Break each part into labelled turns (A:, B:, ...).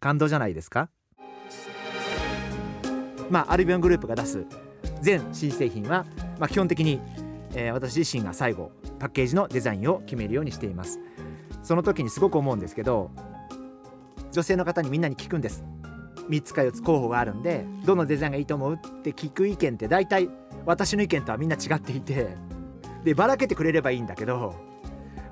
A: 感動じゃないですか？まあアルビオングループが出す全新製品は、まあ、基本的に、えー、私自身が最後パッケージのデザインを決めるようにしています。その時にすごく思うんですけど女性の方にみんなに聞くんです。3つか4つ候補があるんでどのデザインがいいと思うって聞く意見って大体私の意見とはみんな違っていてでばらけてくれればいいんだけど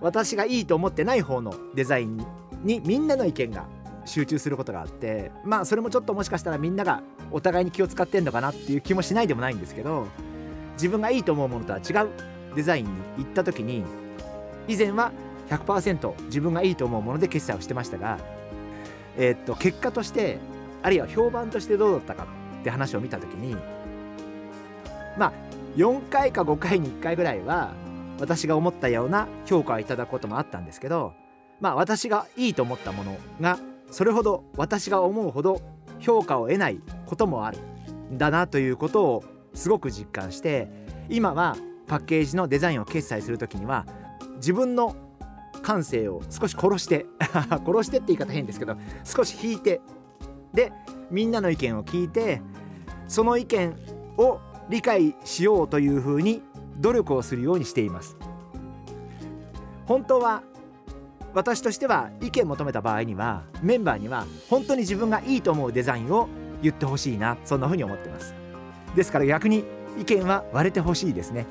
A: 私がいいと思ってない方のデザインにみんなの意見が集中することがあってまあそれもちょっともしかしたらみんながお互いに気を使ってんのかなっていう気もしないでもないんですけど自分がいいと思うものとは違うデザインに行った時に以前は100%自分がいいと思うもので決済をしてましたが、えー、っと結果としてあるいは評判としてどうだったかって話を見た時にまあ4回か5回に1回ぐらいは私が思ったような評価をいただくこともあったんですけどまあ私がいいと思ったものがそれほど私が思うほど評価を得ないこともある。んだなということをすごく実感して今はパッケージのデザインを決済する時には自分の感性を少し殺して 殺してって言い方変ですけど少し引いてでみんなの意見を聞いてその意見を理解しようというふうに努力をするようにしています。本当は私としては意見求めた場合にはメンバーには本当に自分がいいと思うデザインを言ってほしいなそんな風に思ってます。ですから逆に意見は割れてほしいですね。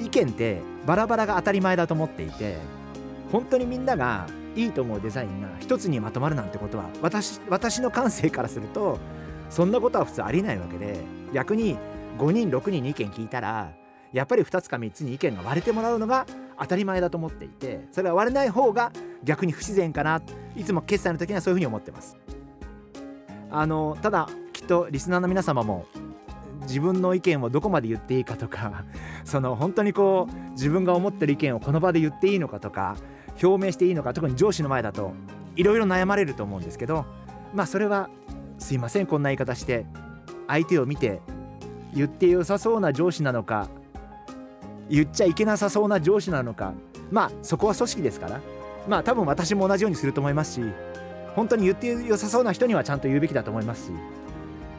A: 意見ってバラバラが当たり前だと思っていて本当にみんながいいと思うデザインが一つにまとまるなんてことは私私の感性からするとそんなことは普通ありえないわけで逆に5人6人に意見聞いたらやっぱり2つか3つに意見が割れてもらうのが当たり前だと思っていてそれは割れない方が逆に不自然かな。いつも決済の時にはそういうふうに思ってます。あのただきっとリスナーの皆様も自分の意見をどこまで言っていいかとか その本当にこう自分が思ってる意見をこの場で言っていいのかとか表明していいのか特に上司の前だといろいろ悩まれると思うんですけどまあそれはすいませんこんな言い方して相手を見て言って良さそうな上司なのか言っちゃいけなさそうな上司なのか。まあそこは組織ですから。まあ多分私も同じようにすると思いますし本当に言って良さそうな人にはちゃんと言うべきだと思いますし。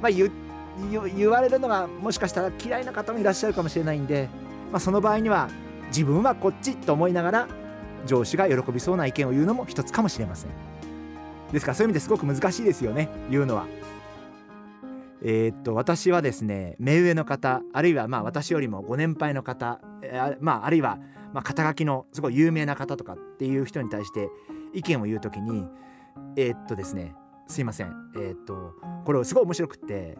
A: まあ言言われるのがもしかしたら嫌いな方もいらっしゃるかもしれないんで、まあ、その場合には自分はこっちと思いながら上司が喜びそうな意見を言うのも一つかもしれません。ですからそういう意味ですごく難しいですよね。言うのは。えー、っと私はですね目上の方あるいはまあ私よりもご年配の方、え、まあ、あるいはまあ肩書きのすごい有名な方とかっていう人に対して意見を言う時にえー、っとですねすいません。えっとこれすごい面白くって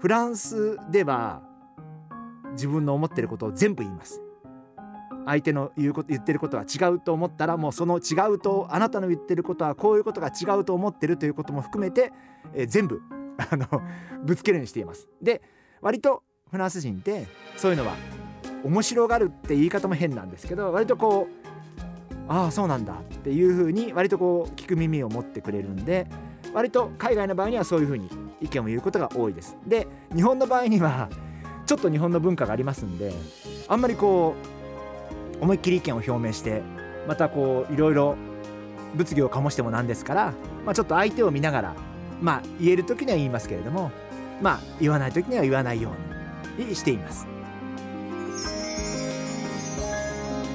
A: フランスでは自分の思ってることを全部言います。相手の言うこと言ってることが違うと思ったらもうその違うとあなたの言ってることはこういうことが違うと思ってるということも含めて、えー、全部あのぶつけるようにしています。で割とフランス人ってそういうのは面白がるって言い方も変なんですけど割とこうああそうなんだっていうふうに割とこう聞く耳を持ってくれるんで割と海外の場合にはそういうふうに意見を言うことが多いです。で日本の場合にはちょっと日本の文化がありますんであんまりこう思いっきり意見を表明してまたこういろいろ物議を醸してもなんですから、まあ、ちょっと相手を見ながらまあ言える時には言いますけれどもまあ言わない時には言わないようにしています。